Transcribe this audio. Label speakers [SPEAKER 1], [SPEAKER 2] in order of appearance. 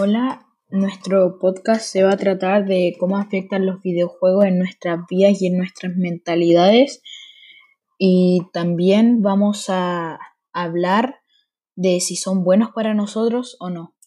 [SPEAKER 1] Hola, nuestro podcast se va a tratar de cómo afectan los videojuegos en nuestras vidas y en nuestras mentalidades. Y también vamos a hablar de si son buenos para nosotros o no.